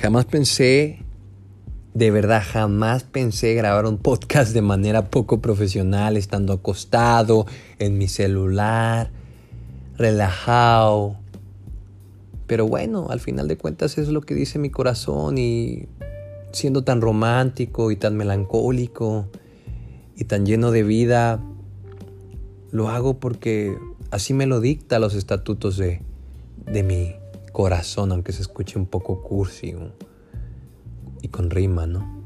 Jamás pensé, de verdad, jamás pensé grabar un podcast de manera poco profesional, estando acostado en mi celular, relajado. Pero bueno, al final de cuentas es lo que dice mi corazón y siendo tan romántico y tan melancólico y tan lleno de vida, lo hago porque así me lo dicta los estatutos de, de mi corazón, aunque se escuche un poco cursi y con rima, ¿no?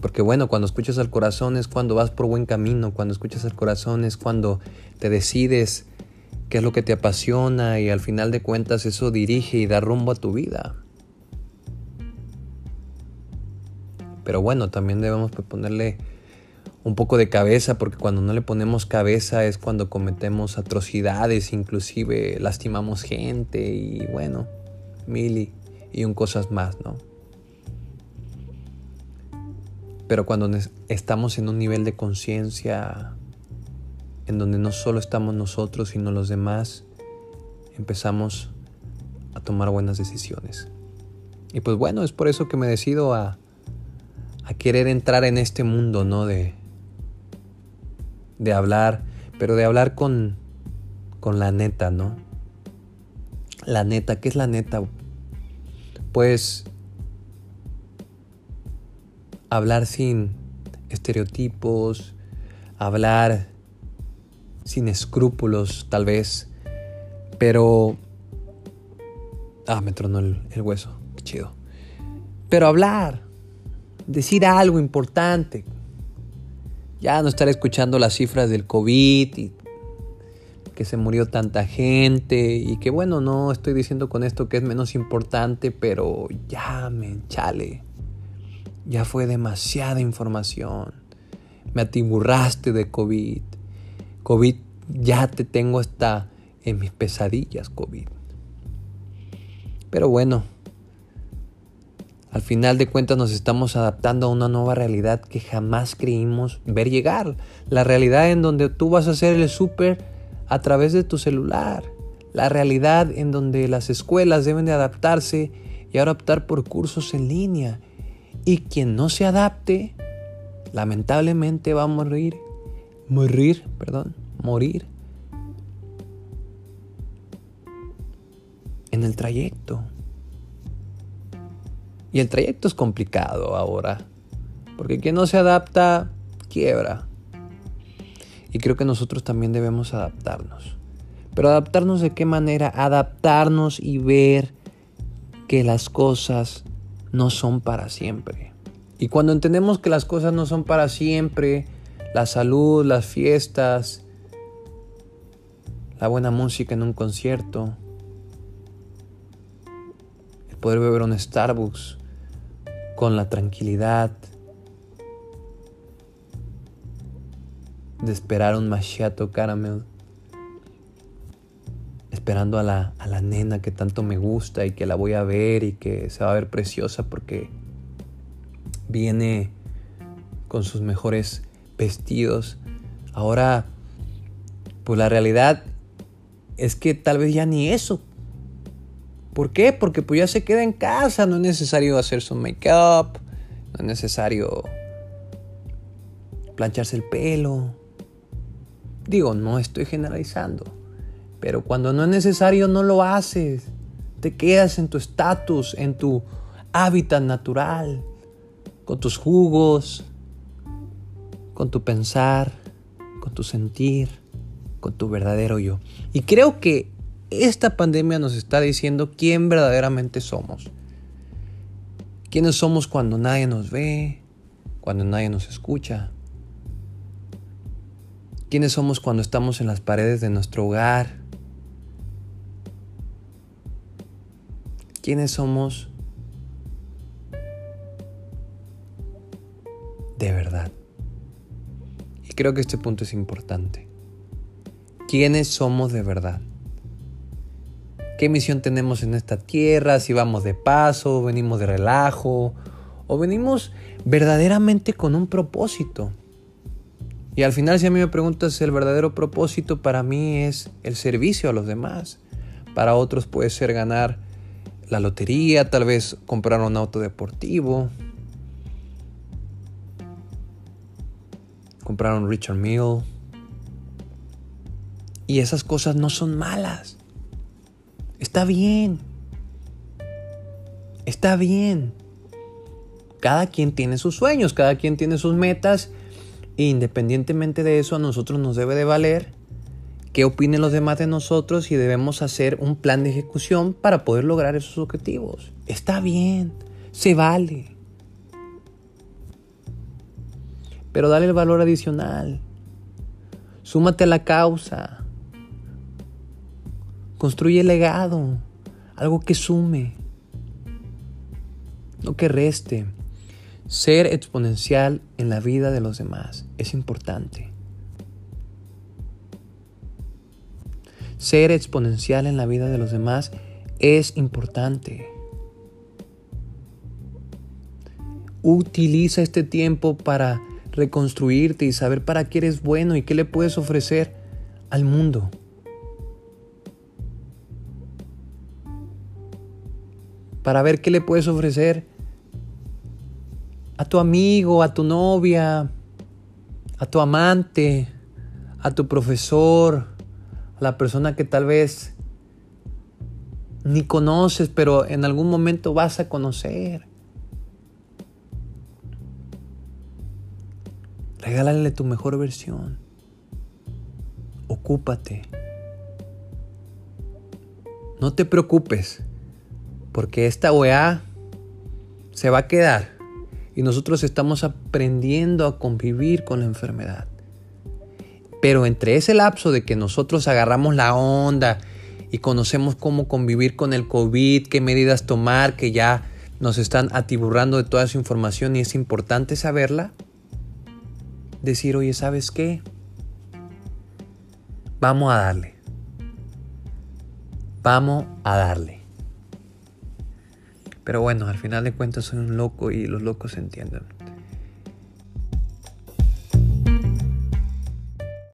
Porque bueno, cuando escuchas al corazón es cuando vas por buen camino, cuando escuchas al corazón es cuando te decides qué es lo que te apasiona y al final de cuentas eso dirige y da rumbo a tu vida. Pero bueno, también debemos ponerle un poco de cabeza, porque cuando no le ponemos cabeza es cuando cometemos atrocidades, inclusive lastimamos gente y bueno, mil y, un cosas más, ¿no? Pero cuando estamos en un nivel de conciencia en donde no solo estamos nosotros, sino los demás, empezamos a tomar buenas decisiones. Y pues bueno, es por eso que me decido a, a querer entrar en este mundo, ¿no? De, de hablar, pero de hablar con, con la neta, ¿no? La neta, ¿qué es la neta? Pues hablar sin estereotipos, hablar sin escrúpulos tal vez, pero... Ah, me tronó el, el hueso, qué chido. Pero hablar, decir algo importante, ya no estar escuchando las cifras del COVID y que se murió tanta gente y que bueno, no estoy diciendo con esto que es menos importante, pero ya me enchale. Ya fue demasiada información. Me atiburraste de COVID. COVID ya te tengo hasta en mis pesadillas, COVID. Pero bueno, al final de cuentas nos estamos adaptando a una nueva realidad que jamás creímos ver llegar. La realidad en donde tú vas a hacer el súper a través de tu celular. La realidad en donde las escuelas deben de adaptarse y ahora optar por cursos en línea. Y quien no se adapte, lamentablemente va a morir. Morir, perdón, morir. En el trayecto. Y el trayecto es complicado ahora, porque quien no se adapta, quiebra. Y creo que nosotros también debemos adaptarnos. Pero adaptarnos de qué manera? Adaptarnos y ver que las cosas no son para siempre. Y cuando entendemos que las cosas no son para siempre, la salud, las fiestas, la buena música en un concierto, el poder beber un Starbucks, con la tranquilidad de esperar un machiato caramel, esperando a la, a la nena que tanto me gusta y que la voy a ver y que se va a ver preciosa porque viene con sus mejores vestidos. Ahora, pues la realidad es que tal vez ya ni eso ¿Por qué? Porque pues ya se queda en casa, no es necesario hacer su make-up, no es necesario plancharse el pelo. Digo, no estoy generalizando, pero cuando no es necesario no lo haces. Te quedas en tu estatus, en tu hábitat natural, con tus jugos, con tu pensar, con tu sentir, con tu verdadero yo. Y creo que esta pandemia nos está diciendo quién verdaderamente somos. ¿Quiénes somos cuando nadie nos ve, cuando nadie nos escucha? ¿Quiénes somos cuando estamos en las paredes de nuestro hogar? ¿Quiénes somos de verdad? Y creo que este punto es importante. ¿Quiénes somos de verdad? Qué misión tenemos en esta tierra, si vamos de paso, venimos de relajo o venimos verdaderamente con un propósito. Y al final si a mí me preguntas el verdadero propósito para mí es el servicio a los demás. Para otros puede ser ganar la lotería, tal vez comprar un auto deportivo, comprar un Richard Mill. Y esas cosas no son malas. Está bien. Está bien. Cada quien tiene sus sueños, cada quien tiene sus metas. E independientemente de eso, a nosotros nos debe de valer qué opinen los demás de nosotros y debemos hacer un plan de ejecución para poder lograr esos objetivos. Está bien, se vale. Pero dale el valor adicional. Súmate a la causa. Construye legado, algo que sume, no que reste. Ser exponencial en la vida de los demás es importante. Ser exponencial en la vida de los demás es importante. Utiliza este tiempo para reconstruirte y saber para qué eres bueno y qué le puedes ofrecer al mundo. Para ver qué le puedes ofrecer a tu amigo, a tu novia, a tu amante, a tu profesor, a la persona que tal vez ni conoces, pero en algún momento vas a conocer. Regálale tu mejor versión. Ocúpate. No te preocupes, porque esta OEA se va a quedar y nosotros estamos aprendiendo a convivir con la enfermedad. Pero entre ese lapso de que nosotros agarramos la onda y conocemos cómo convivir con el COVID, qué medidas tomar, que ya nos están atiburrando de toda esa información y es importante saberla, decir, oye, ¿sabes qué? Vamos a darle. Vamos a darle. Pero bueno, al final de cuentas soy un loco y los locos se entienden.